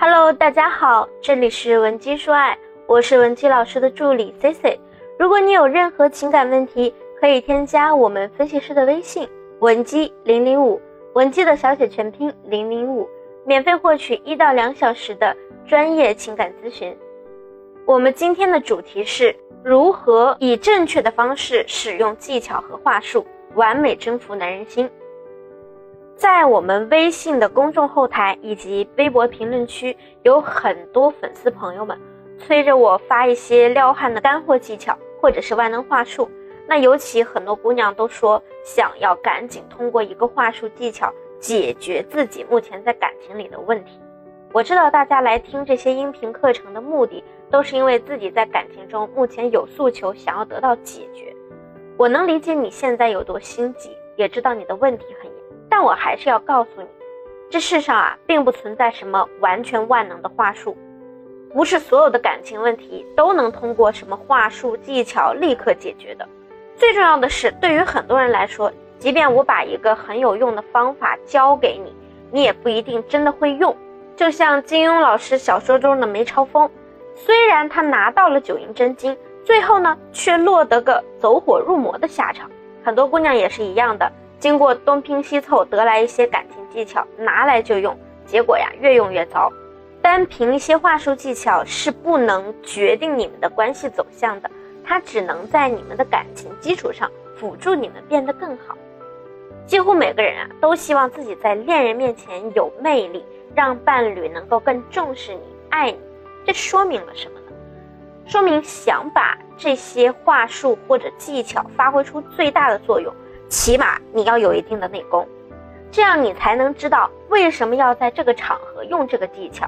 Hello，大家好，这里是文姬说爱，我是文姬老师的助理 C C。如果你有任何情感问题，可以添加我们分析师的微信文姬零零五，文姬的小写全拼零零五，免费获取一到两小时的专业情感咨询。我们今天的主题是如何以正确的方式使用技巧和话术，完美征服男人心。在我们微信的公众后台以及微博评论区，有很多粉丝朋友们催着我发一些撩汉的干货技巧，或者是万能话术。那尤其很多姑娘都说想要赶紧通过一个话术技巧解决自己目前在感情里的问题。我知道大家来听这些音频课程的目的，都是因为自己在感情中目前有诉求，想要得到解决。我能理解你现在有多心急，也知道你的问题很。但我还是要告诉你，这世上啊，并不存在什么完全万能的话术，不是所有的感情问题都能通过什么话术技巧立刻解决的。最重要的是，对于很多人来说，即便我把一个很有用的方法教给你，你也不一定真的会用。就像金庸老师小说中的梅超风，虽然他拿到了九阴真经，最后呢，却落得个走火入魔的下场。很多姑娘也是一样的。经过东拼西凑得来一些感情技巧，拿来就用，结果呀越用越糟。单凭一些话术技巧是不能决定你们的关系走向的，它只能在你们的感情基础上辅助你们变得更好。几乎每个人啊都希望自己在恋人面前有魅力，让伴侣能够更重视你、爱你。这说明了什么呢？说明想把这些话术或者技巧发挥出最大的作用。起码你要有一定的内功，这样你才能知道为什么要在这个场合用这个技巧，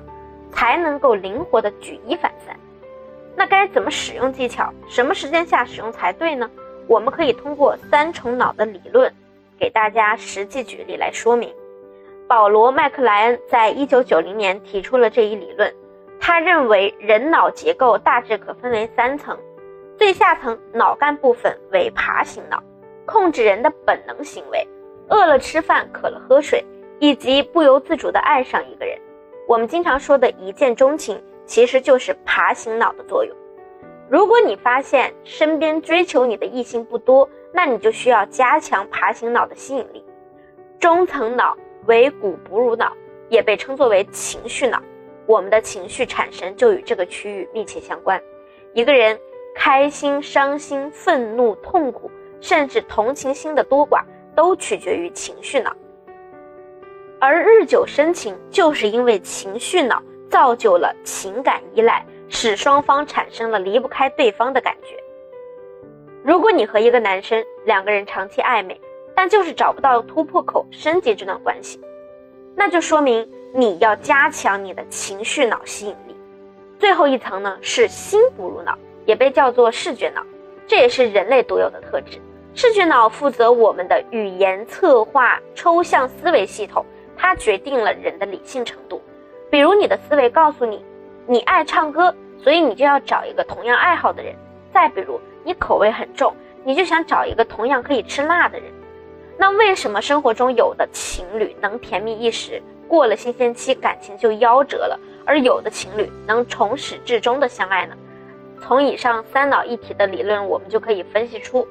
才能够灵活的举一反三。那该怎么使用技巧？什么时间下使用才对呢？我们可以通过三重脑的理论，给大家实际举例来说明。保罗·麦克莱恩在一九九零年提出了这一理论，他认为人脑结构大致可分为三层，最下层脑干部分为爬行脑。控制人的本能行为，饿了吃饭，渴了喝水，以及不由自主地爱上一个人。我们经常说的一见钟情，其实就是爬行脑的作用。如果你发现身边追求你的异性不多，那你就需要加强爬行脑的吸引力。中层脑为骨哺乳脑，也被称作为情绪脑。我们的情绪产生就与这个区域密切相关。一个人开心、伤心、愤怒、痛苦。甚至同情心的多寡都取决于情绪脑，而日久生情，就是因为情绪脑造就了情感依赖，使双方产生了离不开对方的感觉。如果你和一个男生两个人长期暧昧，但就是找不到突破口升级这段关系，那就说明你要加强你的情绪脑吸引力。最后一层呢是心哺乳脑，也被叫做视觉脑，这也是人类独有的特质。视觉脑负责我们的语言策划、抽象思维系统，它决定了人的理性程度。比如，你的思维告诉你，你爱唱歌，所以你就要找一个同样爱好的人；再比如，你口味很重，你就想找一个同样可以吃辣的人。那为什么生活中有的情侣能甜蜜一时，过了新鲜期感情就夭折了，而有的情侣能从始至终的相爱呢？从以上三脑一体的理论，我们就可以分析出。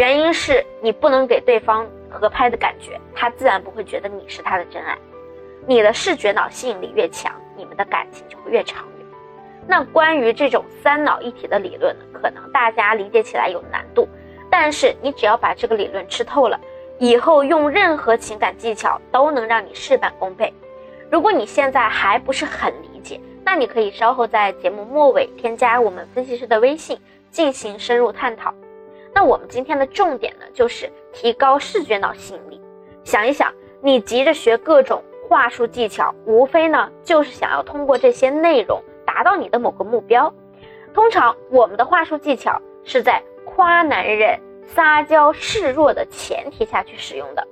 原因是你不能给对方合拍的感觉，他自然不会觉得你是他的真爱。你的视觉脑吸引力越强，你们的感情就会越长远。那关于这种三脑一体的理论，可能大家理解起来有难度，但是你只要把这个理论吃透了，以后用任何情感技巧都能让你事半功倍。如果你现在还不是很理解，那你可以稍后在节目末尾添加我们分析师的微信进行深入探讨。那我们今天的重点呢，就是提高视觉脑吸引力。想一想，你急着学各种话术技巧，无非呢就是想要通过这些内容达到你的某个目标。通常我们的话术技巧是在夸男人、撒娇示弱的前提下去使用的。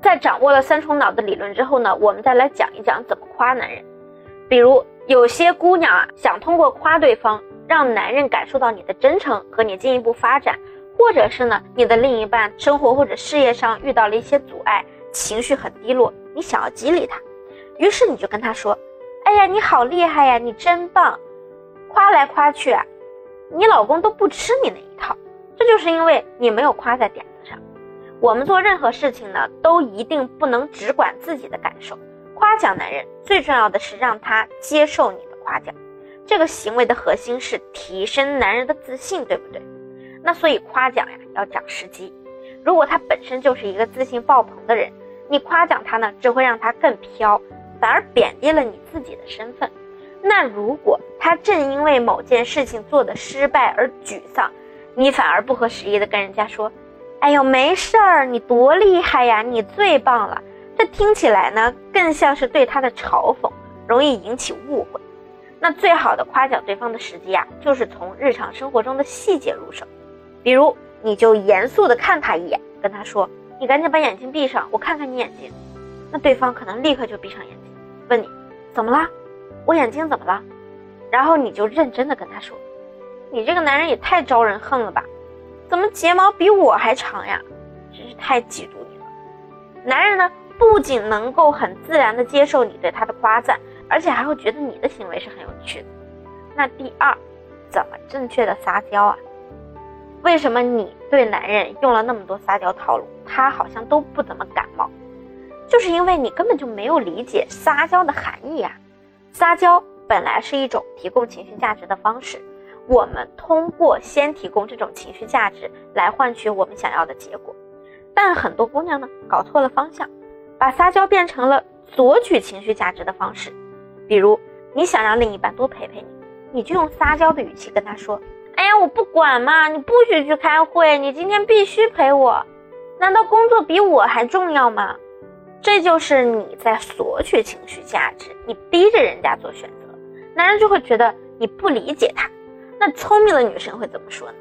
在掌握了三重脑的理论之后呢，我们再来讲一讲怎么夸男人。比如有些姑娘啊，想通过夸对方，让男人感受到你的真诚，和你进一步发展。或者是呢，你的另一半生活或者事业上遇到了一些阻碍，情绪很低落，你想要激励他，于是你就跟他说：“哎呀，你好厉害呀，你真棒，夸来夸去啊，你老公都不吃你那一套。这就是因为你没有夸在点子上。我们做任何事情呢，都一定不能只管自己的感受。夸奖男人最重要的是让他接受你的夸奖。这个行为的核心是提升男人的自信，对不对？那所以夸奖呀要讲时机。如果他本身就是一个自信爆棚的人，你夸奖他呢，只会让他更飘。反而贬低了你自己的身份。那如果他正因为某件事情做的失败而沮丧，你反而不合时宜的跟人家说：“哎呦，没事儿，你多厉害呀，你最棒了。”这听起来呢，更像是对他的嘲讽，容易引起误会。那最好的夸奖对方的时机啊，就是从日常生活中的细节入手。比如，你就严肃的看他一眼，跟他说：“你赶紧把眼睛闭上，我看看你眼睛。”那对方可能立刻就闭上眼睛。问你怎么啦？我眼睛怎么了？然后你就认真的跟他说：“你这个男人也太招人恨了吧？怎么睫毛比我还长呀？真是太嫉妒你了。”男人呢，不仅能够很自然的接受你对他的夸赞，而且还会觉得你的行为是很有趣的。那第二，怎么正确的撒娇啊？为什么你对男人用了那么多撒娇套路，他好像都不怎么感冒？就是因为你根本就没有理解撒娇的含义啊！撒娇本来是一种提供情绪价值的方式，我们通过先提供这种情绪价值来换取我们想要的结果。但很多姑娘呢搞错了方向，把撒娇变成了索取情绪价值的方式。比如你想让另一半多陪陪你，你就用撒娇的语气跟他说：“哎呀，我不管嘛，你不许去开会，你今天必须陪我。难道工作比我还重要吗？”这就是你在索取情绪价值，你逼着人家做选择，男人就会觉得你不理解他。那聪明的女生会怎么说呢？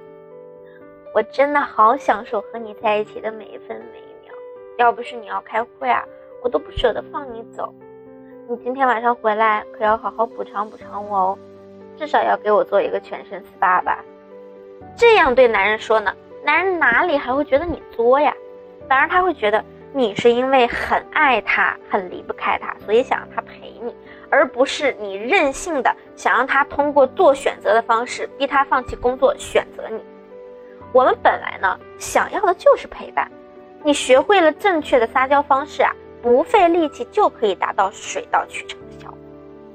我真的好享受和你在一起的每一分每一秒，要不是你要开会啊，我都不舍得放你走。你今天晚上回来可要好好补偿补偿我哦，至少要给我做一个全身 SPA 吧。这样对男人说呢，男人哪里还会觉得你作呀？反而他会觉得。你是因为很爱他，很离不开他，所以想让他陪你，而不是你任性的想让他通过做选择的方式逼他放弃工作选择你。我们本来呢想要的就是陪伴，你学会了正确的撒娇方式啊，不费力气就可以达到水到渠成的效果。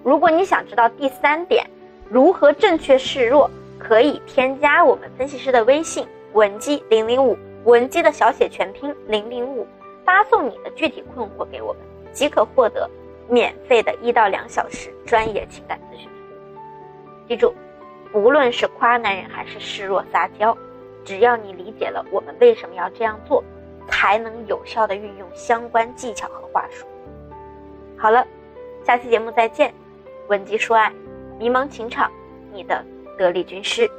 如果你想知道第三点，如何正确示弱，可以添加我们分析师的微信文姬零零五，文姬的小写全拼零零五。发送你的具体困惑给我们，即可获得免费的一到两小时专业情感咨询服务。记住，无论是夸男人还是示弱撒娇，只要你理解了我们为什么要这样做，才能有效的运用相关技巧和话术。好了，下期节目再见。文姬说爱，迷茫情场，你的得力军师。